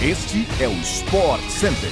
Este é o Sport Center.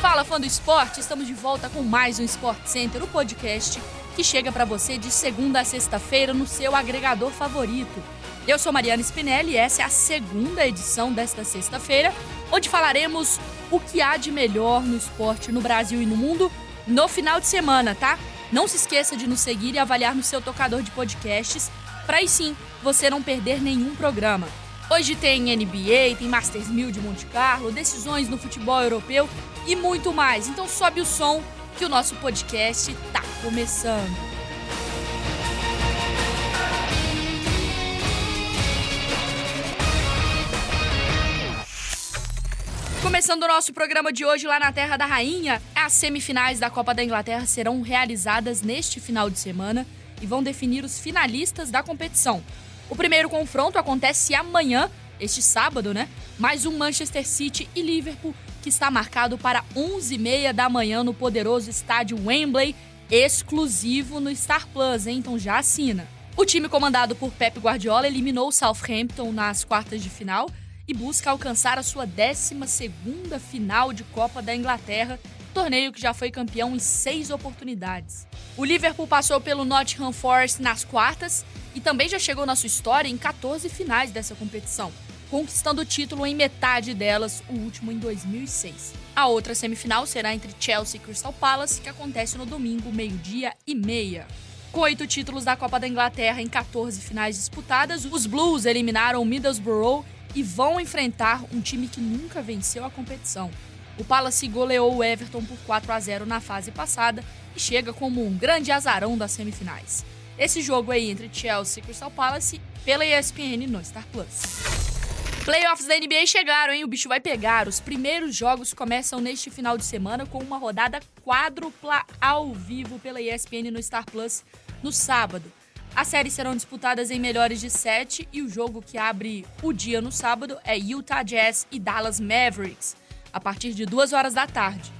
Fala fã do esporte, estamos de volta com mais um Sport Center, o podcast que chega para você de segunda a sexta-feira no seu agregador favorito. Eu sou Mariana Spinelli e essa é a segunda edição desta sexta-feira, onde falaremos o que há de melhor no esporte no Brasil e no mundo no final de semana, tá? Não se esqueça de nos seguir e avaliar no seu tocador de podcasts, para aí sim você não perder nenhum programa. Hoje tem NBA, tem Masters 1000 de Monte Carlo, decisões no futebol europeu e muito mais. Então sobe o som que o nosso podcast tá começando. Começando o nosso programa de hoje lá na Terra da Rainha, as semifinais da Copa da Inglaterra serão realizadas neste final de semana e vão definir os finalistas da competição. O primeiro confronto acontece amanhã, este sábado, né? Mais um Manchester City e Liverpool, que está marcado para 11h30 da manhã no poderoso estádio Wembley, exclusivo no Star Plus, hein? Então já assina. O time comandado por Pep Guardiola eliminou o Southampton nas quartas de final e busca alcançar a sua 12 final de Copa da Inglaterra, torneio que já foi campeão em seis oportunidades. O Liverpool passou pelo Nottingham Forest nas quartas e também já chegou na sua história em 14 finais dessa competição, conquistando o título em metade delas, o último em 2006. A outra semifinal será entre Chelsea e Crystal Palace, que acontece no domingo, meio-dia e meia. Com oito títulos da Copa da Inglaterra em 14 finais disputadas, os Blues eliminaram o Middlesbrough e vão enfrentar um time que nunca venceu a competição. O Palace goleou o Everton por 4 a 0 na fase passada e chega como um grande azarão das semifinais. Esse jogo aí entre Chelsea e Crystal Palace pela ESPN no Star Plus. Playoffs da NBA chegaram, hein? O bicho vai pegar. Os primeiros jogos começam neste final de semana com uma rodada quádrupla ao vivo pela ESPN no Star Plus no sábado. As séries serão disputadas em melhores de sete e o jogo que abre o dia no sábado é Utah Jazz e Dallas Mavericks, a partir de duas horas da tarde.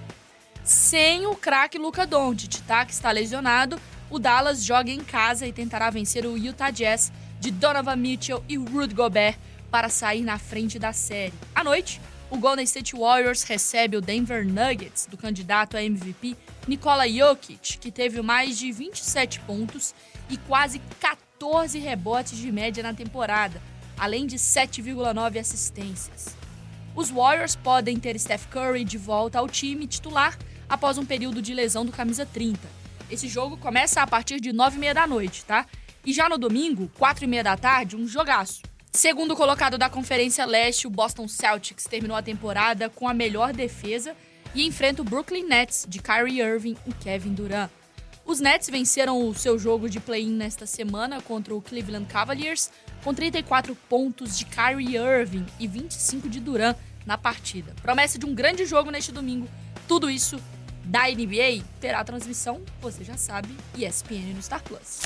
Sem o craque Luca Doncic, tá? Que está lesionado, o Dallas joga em casa e tentará vencer o Utah Jazz de Donovan Mitchell e Rudy Gobert para sair na frente da série. À noite, o Golden State Warriors recebe o Denver Nuggets do candidato a MVP Nikola Jokic, que teve mais de 27 pontos e quase 14 rebotes de média na temporada, além de 7,9 assistências. Os Warriors podem ter Steph Curry de volta ao time titular após um período de lesão do camisa 30. Esse jogo começa a partir de 9h30 da noite, tá? E já no domingo, 4h30 da tarde, um jogaço. Segundo colocado da Conferência Leste, o Boston Celtics terminou a temporada com a melhor defesa e enfrenta o Brooklyn Nets de Kyrie Irving e Kevin Durant. Os Nets venceram o seu jogo de play-in nesta semana contra o Cleveland Cavaliers com 34 pontos de Kyrie Irving e 25 de Durant na partida. Promessa de um grande jogo neste domingo. Tudo isso da NBA terá transmissão, você já sabe, ESPN no Star Plus.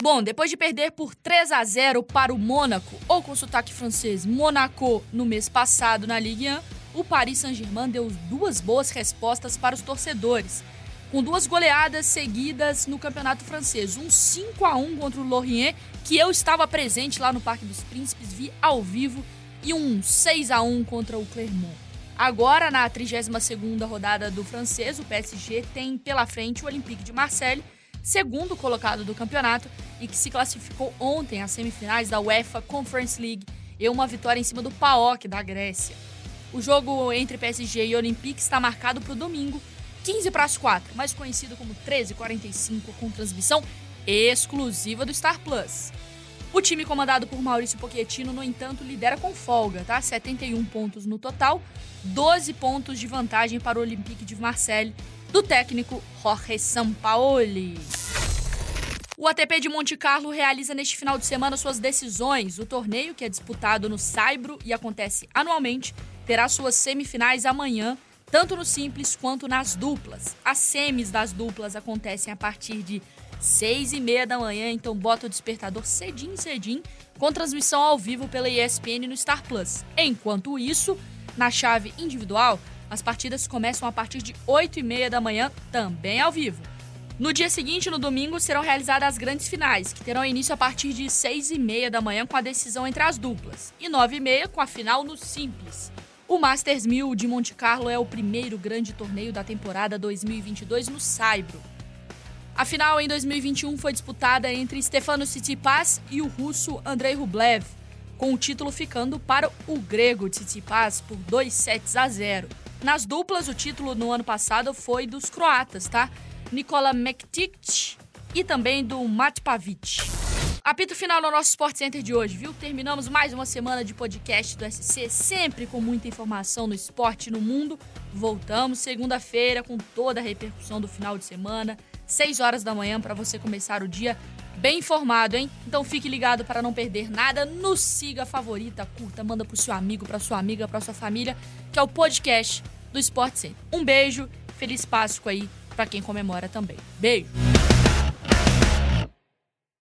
Bom, depois de perder por 3 a 0 para o Mônaco, ou com sotaque francês Monaco, no mês passado na Ligue 1, o Paris Saint-Germain deu duas boas respostas para os torcedores, com duas goleadas seguidas no campeonato francês. Um 5 a 1 contra o Lorient, que eu estava presente lá no Parque dos Príncipes, vi ao vivo, e um 6 a 1 contra o Clermont. Agora, na 32ª rodada do francês, o PSG tem pela frente o Olympique de Marseille, segundo colocado do campeonato e que se classificou ontem às semifinais da UEFA Conference League e uma vitória em cima do PAOK da Grécia. O jogo entre PSG e Olympique está marcado para o domingo, 15 para as 4, mais conhecido como 13h45, com transmissão exclusiva do Star Plus. O time comandado por Maurício Pochettino, no entanto, lidera com folga, tá? 71 pontos no total, 12 pontos de vantagem para o Olympique de Marseille, do técnico Jorge Sampaoli. O ATP de Monte Carlo realiza neste final de semana suas decisões. O torneio, que é disputado no Saibro e acontece anualmente, terá suas semifinais amanhã, tanto no simples quanto nas duplas. As semis das duplas acontecem a partir de seis e meia da manhã, então bota o despertador cedinho, cedinho, com transmissão ao vivo pela ESPN no Star Plus. Enquanto isso, na chave individual, as partidas começam a partir de oito e meia da manhã, também ao vivo. No dia seguinte, no domingo, serão realizadas as grandes finais, que terão início a partir de 6 e meia da manhã com a decisão entre as duplas, e 9 e meia com a final no Simples. O Masters 1000 de Monte Carlo é o primeiro grande torneio da temporada 2022 no Saibro. A final em 2021 foi disputada entre Stefano Tsitsipas e o russo Andrei Rublev, com o título ficando para o grego Tsitsipas por 2 sets a 0. Nas duplas, o título no ano passado foi dos croatas, tá? Nikola Mektic e também do Mat Pavic. Apito final no nosso Sport Center de hoje, viu? Terminamos mais uma semana de podcast do SC, sempre com muita informação no esporte no mundo. Voltamos segunda-feira com toda a repercussão do final de semana, 6 horas da manhã para você começar o dia bem informado, hein? Então fique ligado para não perder nada. Nos siga, favorita, curta, manda pro seu amigo, pra sua amiga, pra sua família, que é o podcast do Sport Center. Um beijo, feliz Páscoa aí para quem comemora também. Beijo!